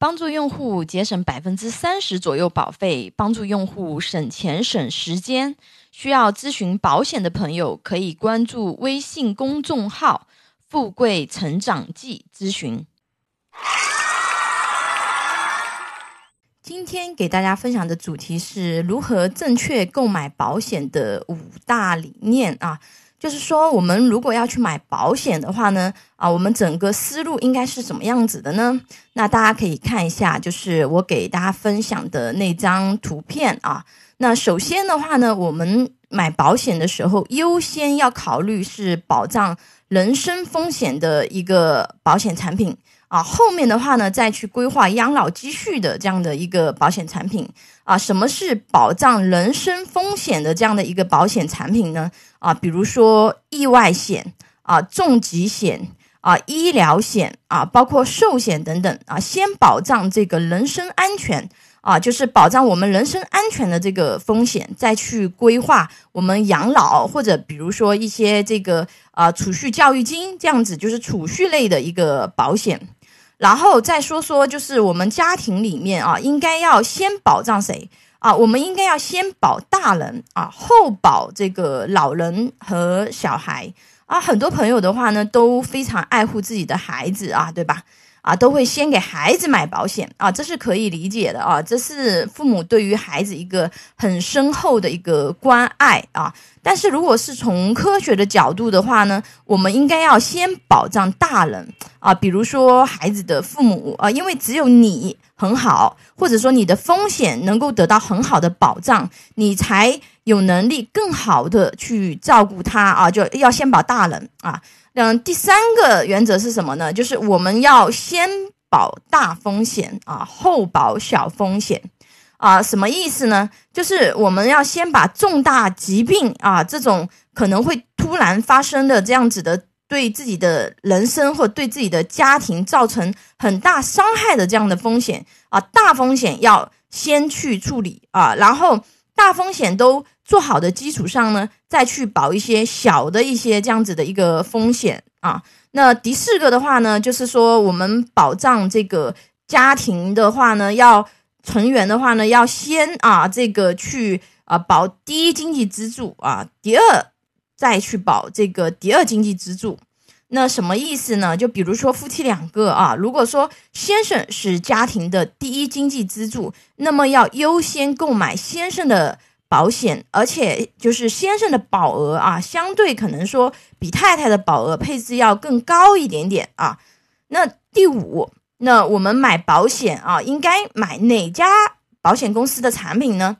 帮助用户节省百分之三十左右保费，帮助用户省钱省时间。需要咨询保险的朋友，可以关注微信公众号“富贵成长记”咨询。今天给大家分享的主题是如何正确购买保险的五大理念啊。就是说，我们如果要去买保险的话呢，啊，我们整个思路应该是什么样子的呢？那大家可以看一下，就是我给大家分享的那张图片啊。那首先的话呢，我们买保险的时候，优先要考虑是保障人身风险的一个保险产品。啊，后面的话呢，再去规划养老积蓄的这样的一个保险产品啊。什么是保障人身风险的这样的一个保险产品呢？啊，比如说意外险啊、重疾险啊、医疗险啊，包括寿险等等啊。先保障这个人身安全啊，就是保障我们人身安全的这个风险，再去规划我们养老或者比如说一些这个啊储蓄教育金这样子，就是储蓄类的一个保险。然后再说说，就是我们家庭里面啊，应该要先保障谁啊？我们应该要先保大人啊，后保这个老人和小孩啊。很多朋友的话呢，都非常爱护自己的孩子啊，对吧？啊，都会先给孩子买保险啊，这是可以理解的啊，这是父母对于孩子一个很深厚的一个关爱啊。但是如果是从科学的角度的话呢，我们应该要先保障大人啊，比如说孩子的父母啊，因为只有你很好，或者说你的风险能够得到很好的保障，你才有能力更好的去照顾他啊，就要先保大人啊。嗯，第三个原则是什么呢？就是我们要先保大风险啊，后保小风险啊。什么意思呢？就是我们要先把重大疾病啊，这种可能会突然发生的这样子的，对自己的人生或对自己的家庭造成很大伤害的这样的风险啊，大风险要先去处理啊，然后大风险都。做好的基础上呢，再去保一些小的一些这样子的一个风险啊。那第四个的话呢，就是说我们保障这个家庭的话呢，要成员的话呢，要先啊这个去啊保第一经济支柱啊，第二再去保这个第二经济支柱。那什么意思呢？就比如说夫妻两个啊，如果说先生是家庭的第一经济支柱，那么要优先购买先生的。保险，而且就是先生的保额啊，相对可能说比太太的保额配置要更高一点点啊。那第五，那我们买保险啊，应该买哪家保险公司的产品呢？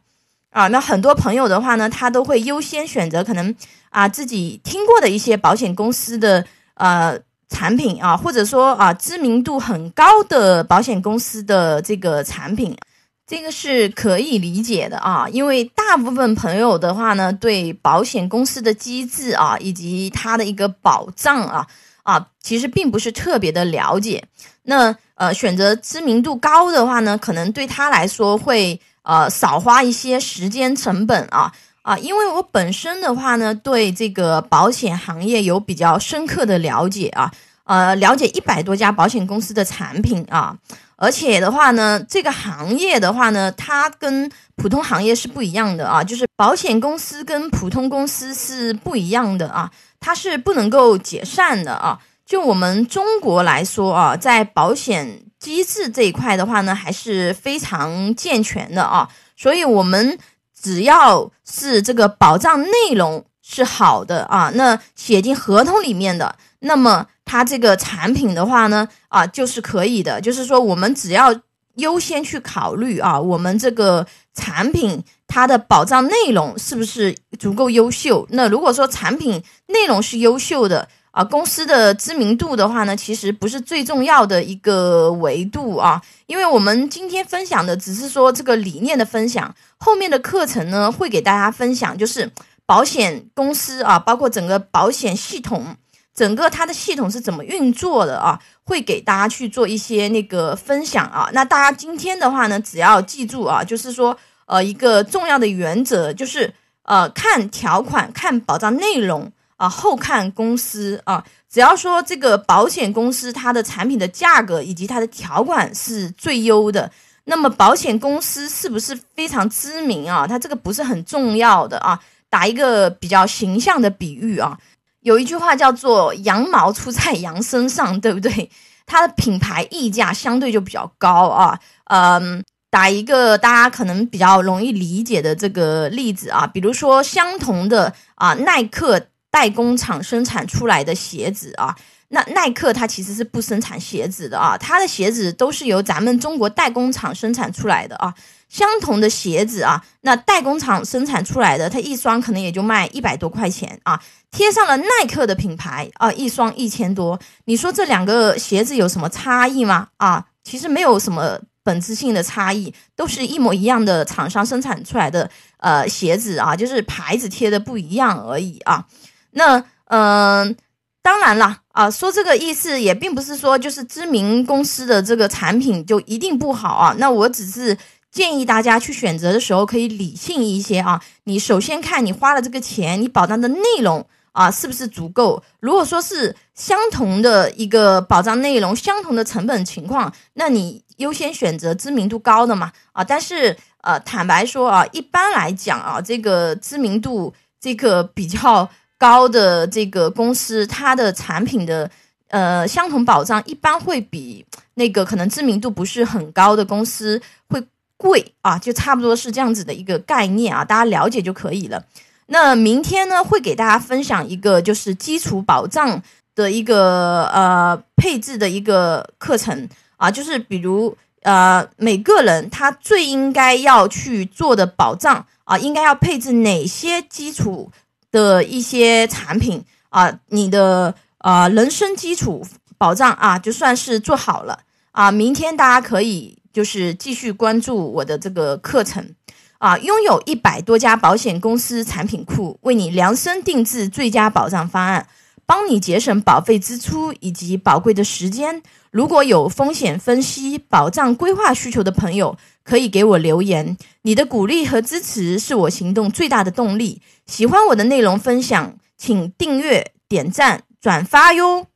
啊，那很多朋友的话呢，他都会优先选择可能啊自己听过的一些保险公司的呃产品啊，或者说啊知名度很高的保险公司的这个产品。这个是可以理解的啊，因为大部分朋友的话呢，对保险公司的机制啊，以及它的一个保障啊啊，其实并不是特别的了解。那呃，选择知名度高的话呢，可能对他来说会呃少花一些时间成本啊啊，因为我本身的话呢，对这个保险行业有比较深刻的了解啊，呃，了解一百多家保险公司的产品啊。而且的话呢，这个行业的话呢，它跟普通行业是不一样的啊，就是保险公司跟普通公司是不一样的啊，它是不能够解散的啊。就我们中国来说啊，在保险机制这一块的话呢，还是非常健全的啊。所以，我们只要是这个保障内容是好的啊，那写进合同里面的，那么。它这个产品的话呢，啊，就是可以的，就是说我们只要优先去考虑啊，我们这个产品它的保障内容是不是足够优秀？那如果说产品内容是优秀的啊，公司的知名度的话呢，其实不是最重要的一个维度啊，因为我们今天分享的只是说这个理念的分享，后面的课程呢会给大家分享，就是保险公司啊，包括整个保险系统。整个它的系统是怎么运作的啊？会给大家去做一些那个分享啊。那大家今天的话呢，只要记住啊，就是说，呃，一个重要的原则就是，呃，看条款、看保障内容啊，后看公司啊。只要说这个保险公司它的产品的价格以及它的条款是最优的，那么保险公司是不是非常知名啊？它这个不是很重要的啊。打一个比较形象的比喻啊，有一句话叫做“羊毛出在羊身上”，对不对？它的品牌溢价相对就比较高啊。嗯，打一个大家可能比较容易理解的这个例子啊，比如说相同的啊，耐克代工厂生产出来的鞋子啊，那耐克它其实是不生产鞋子的啊，它的鞋子都是由咱们中国代工厂生产出来的啊。相同的鞋子啊，那代工厂生产出来的，它一双可能也就卖一百多块钱啊，贴上了耐克的品牌啊，一双一千多。你说这两个鞋子有什么差异吗？啊，其实没有什么本质性的差异，都是一模一样的厂商生产出来的呃鞋子啊，就是牌子贴的不一样而已啊。那嗯，当然了啊，说这个意思也并不是说就是知名公司的这个产品就一定不好啊。那我只是。建议大家去选择的时候可以理性一些啊！你首先看你花了这个钱，你保障的内容啊是不是足够？如果说是相同的一个保障内容、相同的成本情况，那你优先选择知名度高的嘛啊！但是呃，坦白说啊，一般来讲啊，这个知名度这个比较高的这个公司，它的产品的呃相同保障一般会比那个可能知名度不是很高的公司会。贵啊，就差不多是这样子的一个概念啊，大家了解就可以了。那明天呢，会给大家分享一个就是基础保障的一个呃配置的一个课程啊，就是比如呃每个人他最应该要去做的保障啊，应该要配置哪些基础的一些产品啊，你的呃人生基础保障啊，就算是做好了啊，明天大家可以。就是继续关注我的这个课程，啊，拥有一百多家保险公司产品库，为你量身定制最佳保障方案，帮你节省保费支出以及宝贵的时间。如果有风险分析、保障规划需求的朋友，可以给我留言。你的鼓励和支持是我行动最大的动力。喜欢我的内容分享，请订阅、点赞、转发哟。